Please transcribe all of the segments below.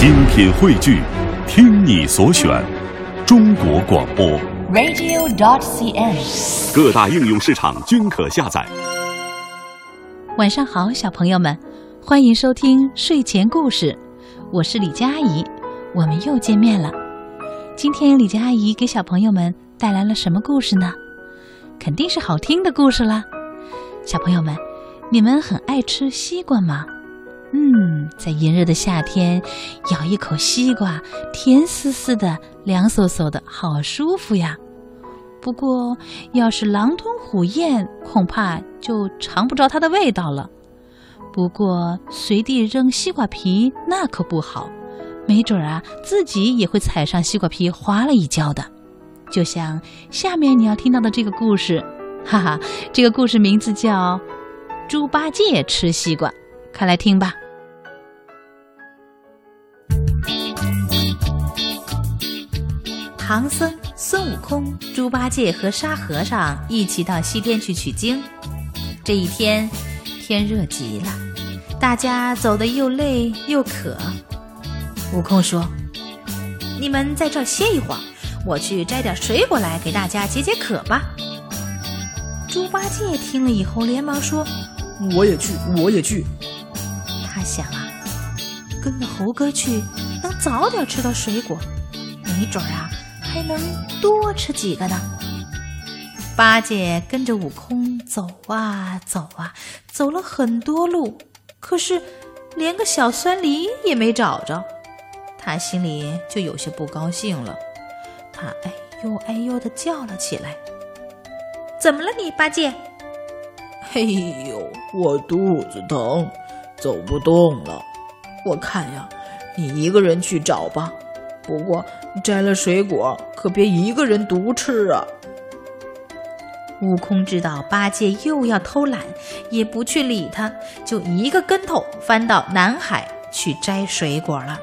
精品汇聚，听你所选，中国广播。radio.dot.cn，。各大应用市场均可下载。晚上好，小朋友们，欢迎收听睡前故事，我是李佳阿姨，我们又见面了。今天李佳阿姨给小朋友们带来了什么故事呢？肯定是好听的故事啦。小朋友们，你们很爱吃西瓜吗？嗯，在炎热的夏天，咬一口西瓜，甜丝丝的，凉飕飕的，好舒服呀。不过，要是狼吞虎咽，恐怕就尝不着它的味道了。不过，随地扔西瓜皮那可不好，没准儿啊，自己也会踩上西瓜皮，滑了一跤的。就像下面你要听到的这个故事，哈哈，这个故事名字叫《猪八戒吃西瓜》，快来听吧。唐僧、孙悟空、猪八戒和沙和尚一起到西天去取经。这一天，天热极了，大家走得又累又渴。悟空说：“你们在这儿歇一会儿，我去摘点水果来给大家解解渴吧。”猪八戒听了以后，连忙说：“我也去，我也去。”他想啊，跟着猴哥去，能早点吃到水果，没准儿啊。还能多吃几个呢。八戒跟着悟空走啊走啊，走了很多路，可是连个小酸梨也没找着，他心里就有些不高兴了。他哎呦哎呦的叫了起来：“怎么了你，八戒？”“哎呦，我肚子疼，走不动了。我看呀，你一个人去找吧。不过……”摘了水果，可别一个人独吃啊！悟空知道八戒又要偷懒，也不去理他，就一个跟头翻到南海去摘水果了。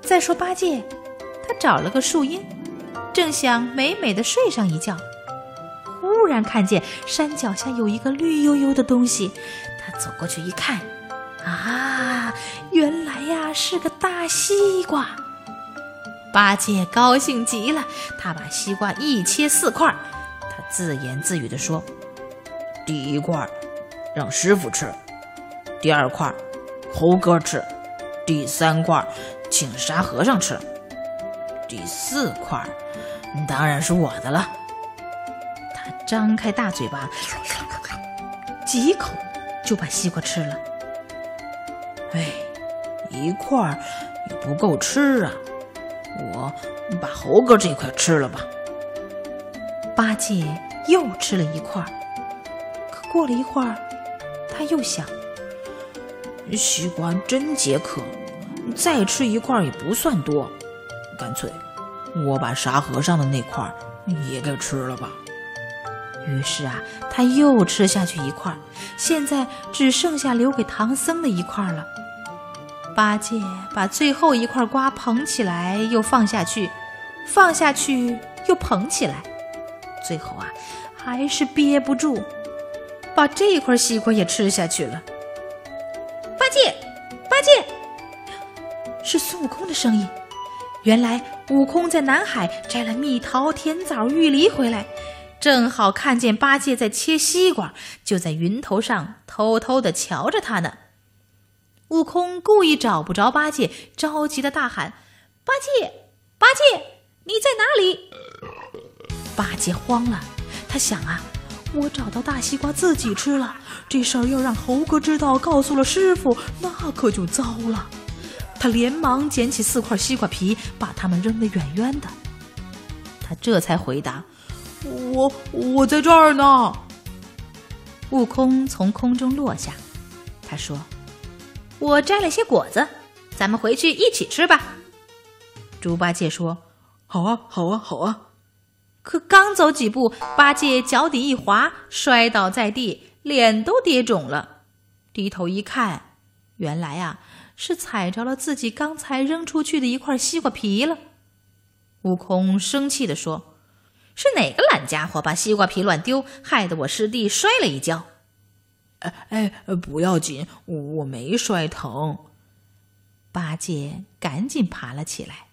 再说八戒，他找了个树荫，正想美美的睡上一觉，忽然看见山脚下有一个绿油油的东西，他走过去一看，啊，原来呀是个大西瓜。八戒高兴极了，他把西瓜一切四块，他自言自语地说：“第一块让师傅吃，第二块猴哥吃，第三块请沙和尚吃，第四块当然是我的了。”他张开大嘴巴，几口就把西瓜吃了。哎，一块儿也不够吃啊！我把猴哥这块吃了吧。八戒又吃了一块，可过了一会儿，他又想：西瓜真解渴，再吃一块也不算多，干脆我把沙和尚的那块也给吃了吧。于是啊，他又吃下去一块，现在只剩下留给唐僧的一块了。八戒把最后一块瓜捧起来，又放下去，放下去又捧起来，最后啊，还是憋不住，把这块西瓜也吃下去了。八戒，八戒，是孙悟空的声音。原来悟空在南海摘了蜜桃、甜枣、玉梨回来，正好看见八戒在切西瓜，就在云头上偷偷的瞧着他呢。悟空故意找不着八戒，着急的大喊：“八戒，八戒，你在哪里？”八戒慌了，他想啊，我找到大西瓜自己吃了，这事儿要让猴哥知道，告诉了师傅，那可就糟了。他连忙捡起四块西瓜皮，把它们扔得远远的。他这才回答：“我我在这儿呢。”悟空从空中落下，他说。我摘了些果子，咱们回去一起吃吧。猪八戒说：“好啊，好啊，好啊。”可刚走几步，八戒脚底一滑，摔倒在地，脸都跌肿了。低头一看，原来啊是踩着了自己刚才扔出去的一块西瓜皮了。悟空生气地说：“是哪个懒家伙把西瓜皮乱丢，害得我师弟摔了一跤？”哎哎，不要紧，我没摔疼。八戒赶紧爬了起来，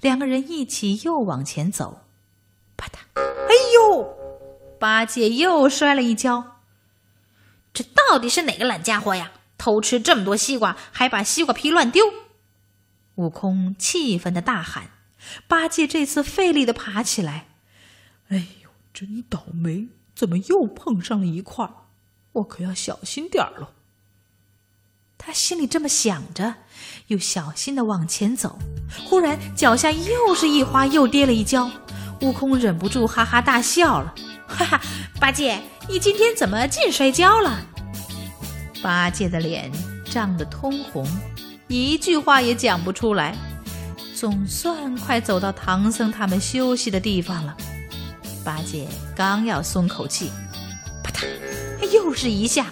两个人一起又往前走。啪嗒！哎呦！八戒又摔了一跤。这到底是哪个懒家伙呀？偷吃这么多西瓜，还把西瓜皮乱丢！悟空气愤的大喊。八戒这次费力的爬起来。哎呦，真倒霉！怎么又碰上了一块？我可要小心点儿了。他心里这么想着，又小心的往前走。忽然脚下又是一滑，又跌了一跤。悟空忍不住哈哈大笑了：“哈哈，八戒，你今天怎么净摔跤了？”八戒的脸涨得通红，一句话也讲不出来。总算快走到唐僧他们休息的地方了。八戒刚要松口气，又是一下。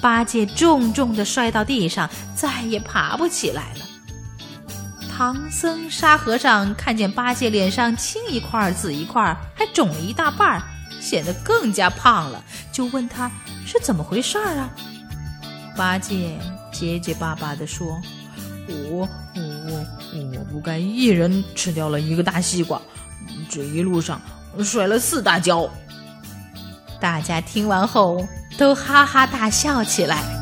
八戒重重的摔到地上，再也爬不起来了。唐僧、沙和尚看见八戒脸上青一块紫一块，还肿了一大半，显得更加胖了，就问他是怎么回事儿啊？八戒结结巴巴地说：“我我我不该一人吃掉了一个大西瓜，这一路上摔了四大跤。”大家听完后。都哈哈大笑起来。